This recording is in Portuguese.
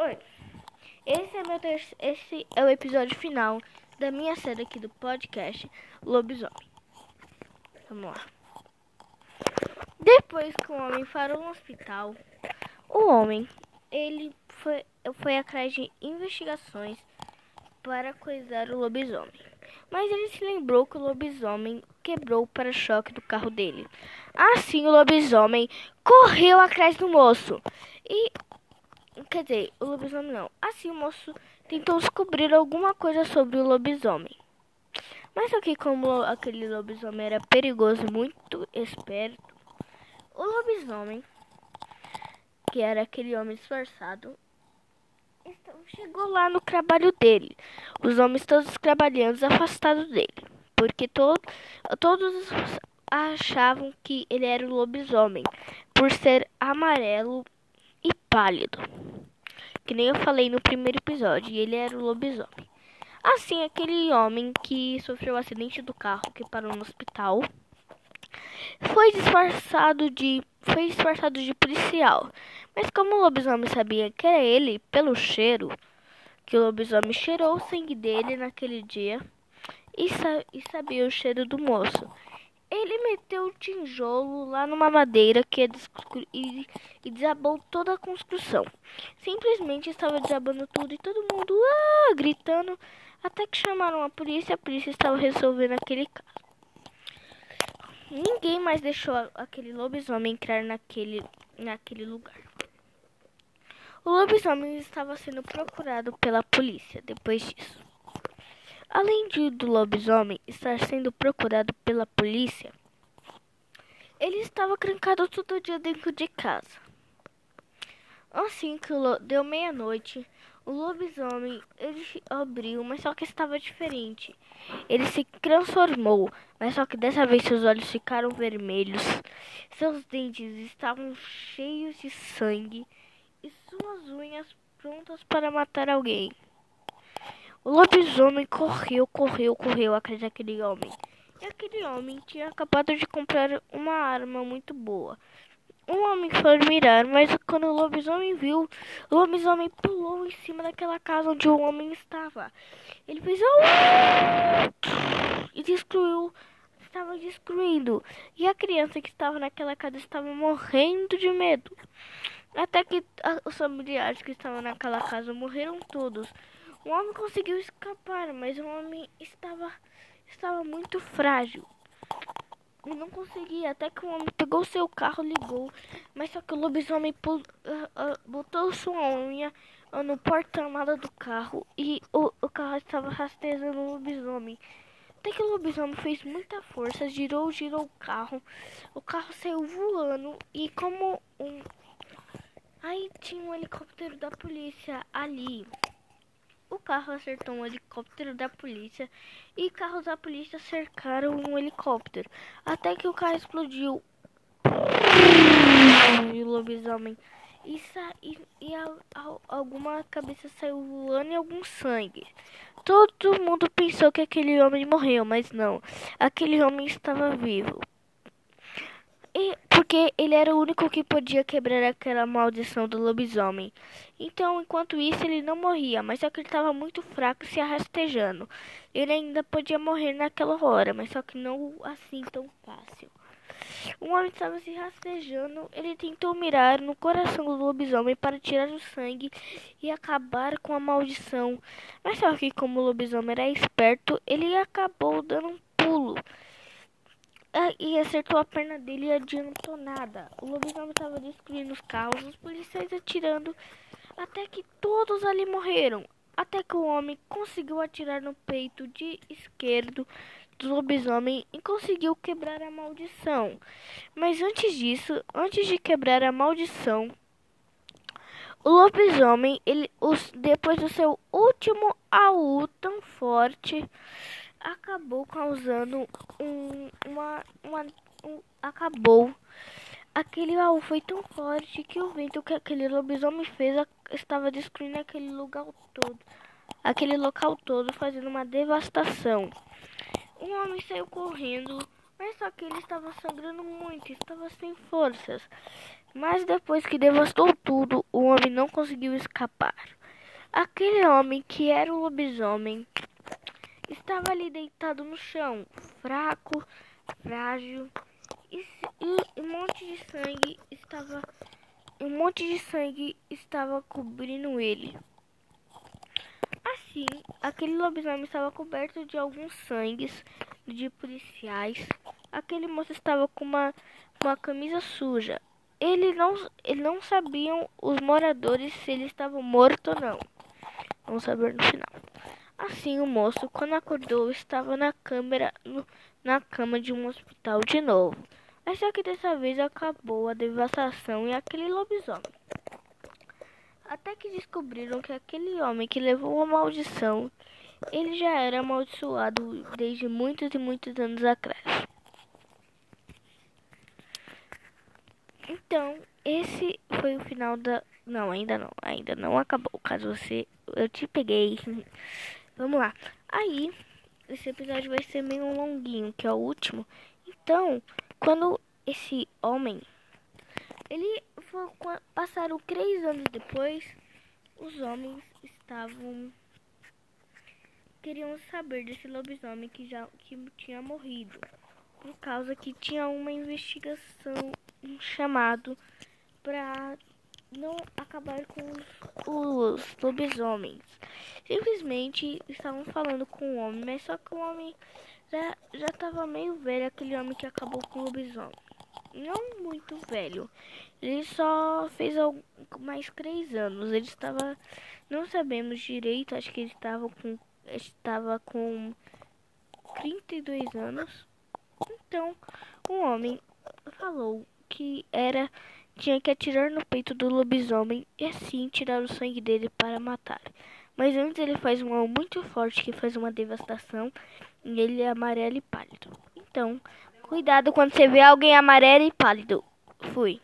Oi, esse é, meu esse é o episódio final da minha série aqui do podcast Lobisomem. Vamos lá. Depois que o homem parou no hospital, o homem ele foi, foi atrás de investigações para coisar o lobisomem. Mas ele se lembrou que o lobisomem quebrou o para-choque do carro dele. Assim, o lobisomem correu atrás do moço. E. Quer dizer, o lobisomem não. Assim, o moço tentou descobrir alguma coisa sobre o lobisomem. Mas só que, como aquele lobisomem era perigoso muito esperto, o lobisomem, que era aquele homem disfarçado, então, chegou lá no trabalho dele. Os homens todos trabalhando afastados dele. Porque to todos achavam que ele era o lobisomem. Por ser amarelo pálido. Que nem eu falei no primeiro episódio. Ele era o lobisomem. Assim, aquele homem que sofreu o um acidente do carro, que parou no hospital, foi disfarçado de foi disfarçado de policial. Mas como o lobisomem sabia que era ele pelo cheiro, que o lobisomem cheirou o sangue dele naquele dia e, sa e sabia o cheiro do moço. Ele meteu o tijolo lá numa madeira que e, e desabou toda a construção. Simplesmente estava desabando tudo e todo mundo ah, gritando até que chamaram a polícia. A polícia estava resolvendo aquele caso. Ninguém mais deixou aquele lobisomem entrar naquele, naquele lugar. O lobisomem estava sendo procurado pela polícia depois disso. Além de do lobisomem estar sendo procurado pela polícia, ele estava trancado todo dia dentro de casa. Assim que deu meia-noite, o lobisomem ele abriu, mas só que estava diferente. Ele se transformou, mas só que dessa vez seus olhos ficaram vermelhos, seus dentes estavam cheios de sangue e suas unhas prontas para matar alguém. O lobisomem correu, correu, correu atrás daquele homem. E aquele homem tinha acabado de comprar uma arma muito boa. Um homem foi mirar, mas quando o lobisomem viu, o lobisomem pulou em cima daquela casa onde o homem estava. Ele fez e destruiu, estava destruindo. E a criança que estava naquela casa estava morrendo de medo. Até que os familiares que estavam naquela casa morreram todos. O homem conseguiu escapar, mas o homem estava estava muito frágil e não conseguia. Até que o homem pegou seu carro, ligou. Mas só que o lobisomem uh, uh, botou sua unha no porta-mala do carro e o, o carro estava rastejando o lobisomem. Até que o lobisomem fez muita força, girou, girou o carro. O carro saiu voando e como um. Aí tinha um helicóptero da polícia ali. O carro acertou um helicóptero da polícia e carros da polícia cercaram um helicóptero até que o carro explodiu. E o lobisomem e, e, e a, a, alguma cabeça saiu voando e algum sangue. Todo mundo pensou que aquele homem morreu, mas não. Aquele homem estava vivo. E porque ele era o único que podia quebrar aquela maldição do lobisomem. Então, enquanto isso, ele não morria, mas só que ele estava muito fraco se arrastejando. Ele ainda podia morrer naquela hora, mas só que não assim tão fácil. Um homem estava se rastejando. Ele tentou mirar no coração do lobisomem para tirar o sangue e acabar com a maldição. Mas só que, como o lobisomem era esperto, ele acabou dando um pulo e acertou a perna dele e adiantou nada. O lobisomem estava destruindo os carros, os policiais atirando, até que todos ali morreram. Até que o homem conseguiu atirar no peito de esquerdo do lobisomem e conseguiu quebrar a maldição. Mas antes disso, antes de quebrar a maldição, o lobisomem, ele, os, depois do seu último AU tão forte, acabou causando um, uma, uma um, acabou. Aquele baú foi tão forte que o vento que aquele lobisomem fez estava destruindo aquele lugar todo, aquele local todo, fazendo uma devastação. Um homem saiu correndo, mas só que ele estava sangrando muito, estava sem forças. Mas depois que devastou tudo, o homem não conseguiu escapar. Aquele homem que era o lobisomem estava ali deitado no chão, fraco, frágil, e, e um monte de sangue estava um monte de sangue estava cobrindo ele. Assim, aquele lobisomem estava coberto de alguns sangues de policiais. Aquele moço estava com uma, uma camisa suja. Ele não, ele não sabiam os moradores se ele estava morto ou não. Vamos saber no final. Assim, o moço, quando acordou, estava na câmera, no, na cama de um hospital de novo. Mas só que dessa vez acabou a devastação e aquele lobisomem. Até que descobriram que aquele homem que levou a maldição, ele já era amaldiçoado desde muitos e muitos anos atrás. Então, esse foi o final da. Não, ainda não, ainda não acabou. Caso você. Eu te peguei. Vamos lá. Aí, esse episódio vai ser meio longuinho, que é o último. Então, quando esse homem. Ele foi. Passaram três anos depois. Os homens estavam. Queriam saber desse lobisomem que já que tinha morrido. Por causa que tinha uma investigação um chamado para não acabar com os, lobisomens. Simplesmente estavam falando com o homem, mas só que o homem já, já tava meio velho, aquele homem que acabou com o lobisomem. Não muito velho. Ele só fez mais três anos. Ele estava. Não sabemos direito, acho que ele estava com. Estava com 32 anos. Então, o homem falou que era tinha que atirar no peito do lobisomem e assim tirar o sangue dele para matar. Mas antes ele faz um mal muito forte que faz uma devastação e ele é amarelo e pálido. Então, cuidado quando você vê alguém amarelo e pálido. Fui.